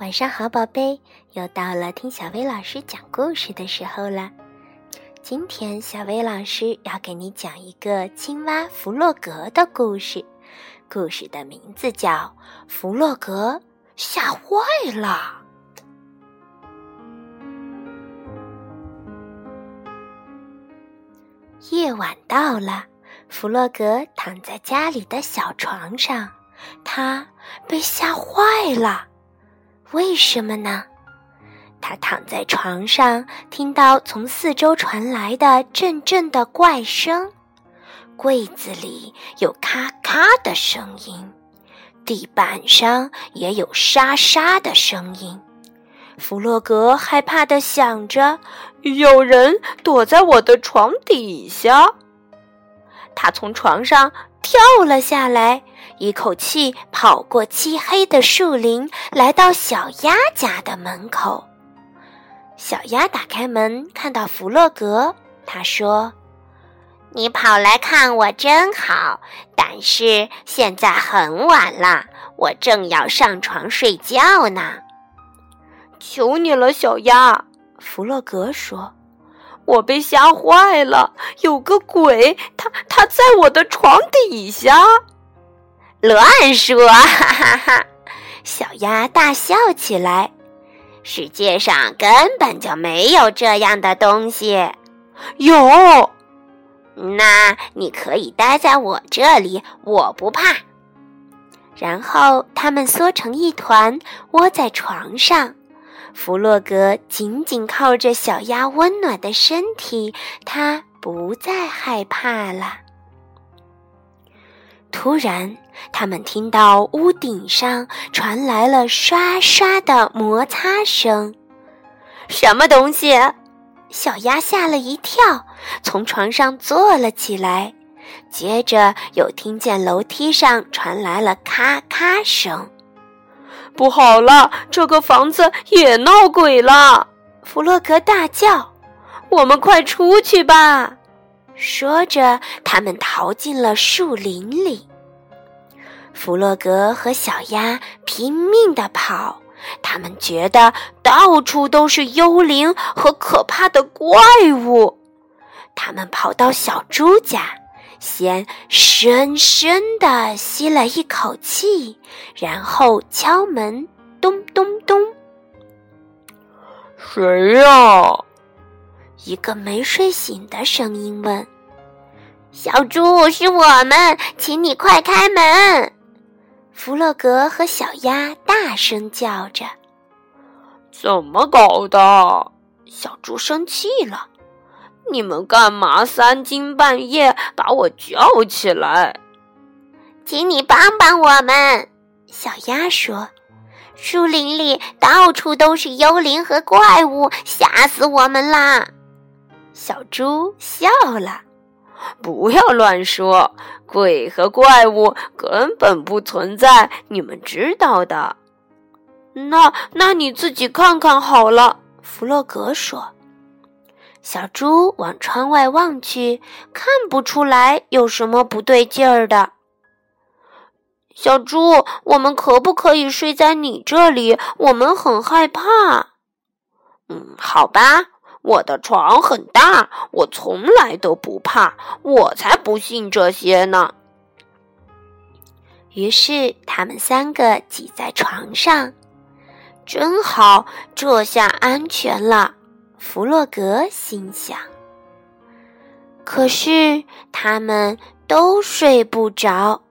晚上好，宝贝，又到了听小薇老师讲故事的时候了。今天小薇老师要给你讲一个青蛙弗洛格的故事，故事的名字叫《弗洛格吓坏了》。夜晚到了，弗洛格躺在家里的小床上，他被吓坏了。为什么呢？他躺在床上，听到从四周传来的阵阵的怪声，柜子里有咔咔的声音，地板上也有沙沙的声音。弗洛格害怕的想着：“有人躲在我的床底下。”他从床上跳了下来。一口气跑过漆黑的树林，来到小鸭家的门口。小鸭打开门，看到弗洛格，他说：“你跑来看我真好，但是现在很晚了，我正要上床睡觉呢。”求你了，小鸭，弗洛格说：“我被吓坏了，有个鬼，他他在我的床底下。”乱说！哈哈哈！小鸭大笑起来。世界上根本就没有这样的东西。有，那你可以待在我这里，我不怕。然后他们缩成一团，窝在床上。弗洛格紧紧靠着小鸭温暖的身体，他不再害怕了。突然，他们听到屋顶上传来了刷刷的摩擦声。什么东西？小鸭吓了一跳，从床上坐了起来。接着又听见楼梯上传来了咔咔声。不好了，这个房子也闹鬼了！弗洛格大叫：“我们快出去吧！”说着，他们逃进了树林里。弗洛格和小鸭拼命地跑，他们觉得到处都是幽灵和可怕的怪物。他们跑到小猪家，先深深地吸了一口气，然后敲门，咚咚咚。谁呀？一个没睡醒的声音问。小猪，是我们，请你快开门！弗洛格和小鸭大声叫着：“怎么搞的？”小猪生气了：“你们干嘛三更半夜把我叫起来？”请你帮帮我们。”小鸭说：“树林里到处都是幽灵和怪物，吓死我们啦！”小猪笑了。不要乱说，鬼和怪物根本不存在，你们知道的。那那你自己看看好了。”弗洛格说。小猪往窗外望去，看不出来有什么不对劲儿的。小猪，我们可不可以睡在你这里？我们很害怕。嗯，好吧。我的床很大，我从来都不怕，我才不信这些呢。于是他们三个挤在床上，真好，这下安全了。弗洛格心想。可是他们都睡不着，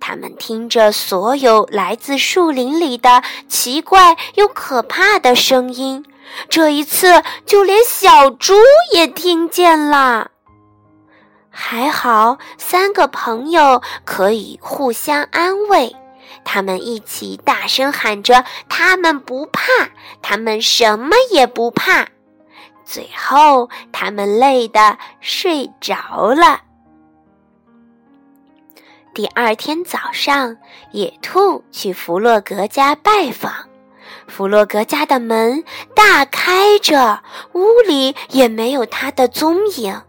他们听着所有来自树林里的奇怪又可怕的声音。这一次，就连小猪也听见了。还好，三个朋友可以互相安慰，他们一起大声喊着：“他们不怕，他们什么也不怕。”最后，他们累得睡着了。第二天早上，野兔去弗洛格家拜访。弗洛格家的门大开着，屋里也没有他的踪影。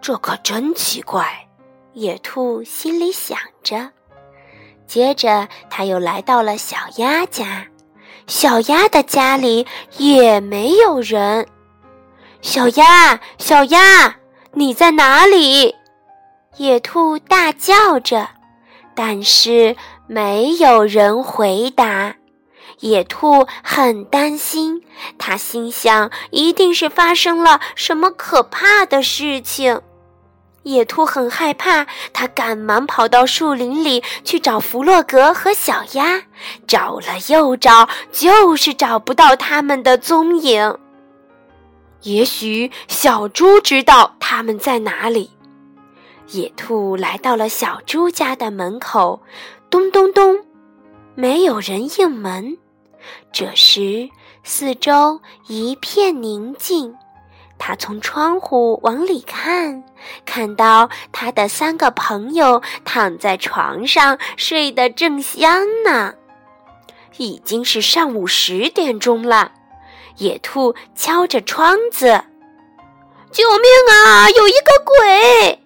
这可真奇怪，野兔心里想着。接着，他又来到了小鸭家，小鸭的家里也没有人。小鸭，小鸭，你在哪里？野兔大叫着，但是没有人回答。野兔很担心，他心想，一定是发生了什么可怕的事情。野兔很害怕，它赶忙跑到树林里去找弗洛格和小鸭，找了又找，就是找不到他们的踪影。也许小猪知道他们在哪里。野兔来到了小猪家的门口，咚咚咚，没有人应门。这时，四周一片宁静。他从窗户往里看，看到他的三个朋友躺在床上睡得正香呢。已经是上午十点钟了。野兔敲着窗子：“救命啊！有一个鬼！”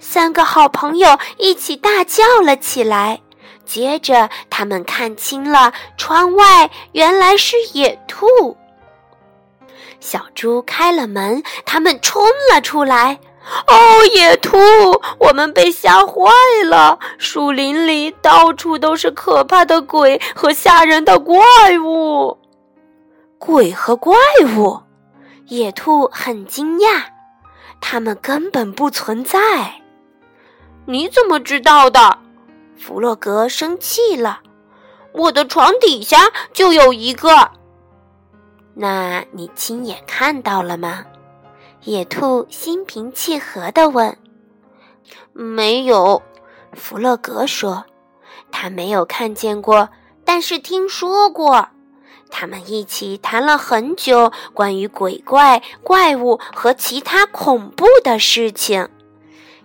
三个好朋友一起大叫了起来。接着，他们看清了窗外原来是野兔。小猪开了门，他们冲了出来。哦，野兔，我们被吓坏了！树林里到处都是可怕的鬼和吓人的怪物。鬼和怪物？野兔很惊讶，他们根本不存在。你怎么知道的？弗洛格生气了。我的床底下就有一个。那你亲眼看到了吗？野兔心平气和地问。没有，弗洛格说，他没有看见过，但是听说过。他们一起谈了很久关于鬼怪、怪物和其他恐怖的事情。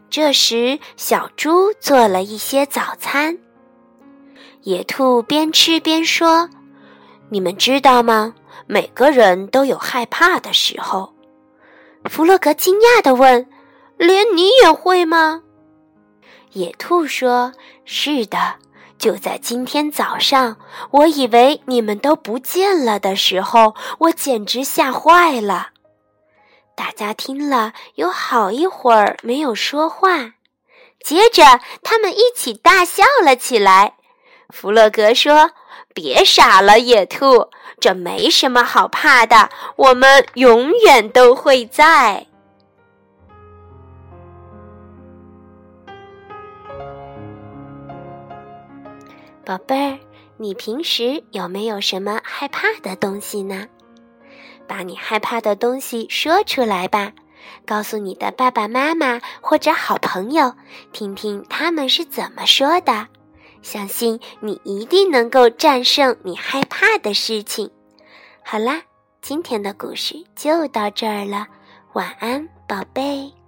这时，小猪做了一些早餐。野兔边吃边说：“你们知道吗？”每个人都有害怕的时候，弗洛格惊讶地问：“连你也会吗？”野兔说：“是的，就在今天早上，我以为你们都不见了的时候，我简直吓坏了。”大家听了，有好一会儿没有说话，接着他们一起大笑了起来。弗洛格说：“别傻了，野兔。”这没什么好怕的，我们永远都会在。宝贝儿，你平时有没有什么害怕的东西呢？把你害怕的东西说出来吧，告诉你的爸爸妈妈或者好朋友，听听他们是怎么说的。相信你一定能够战胜你害怕的事情。好啦，今天的故事就到这儿了，晚安，宝贝。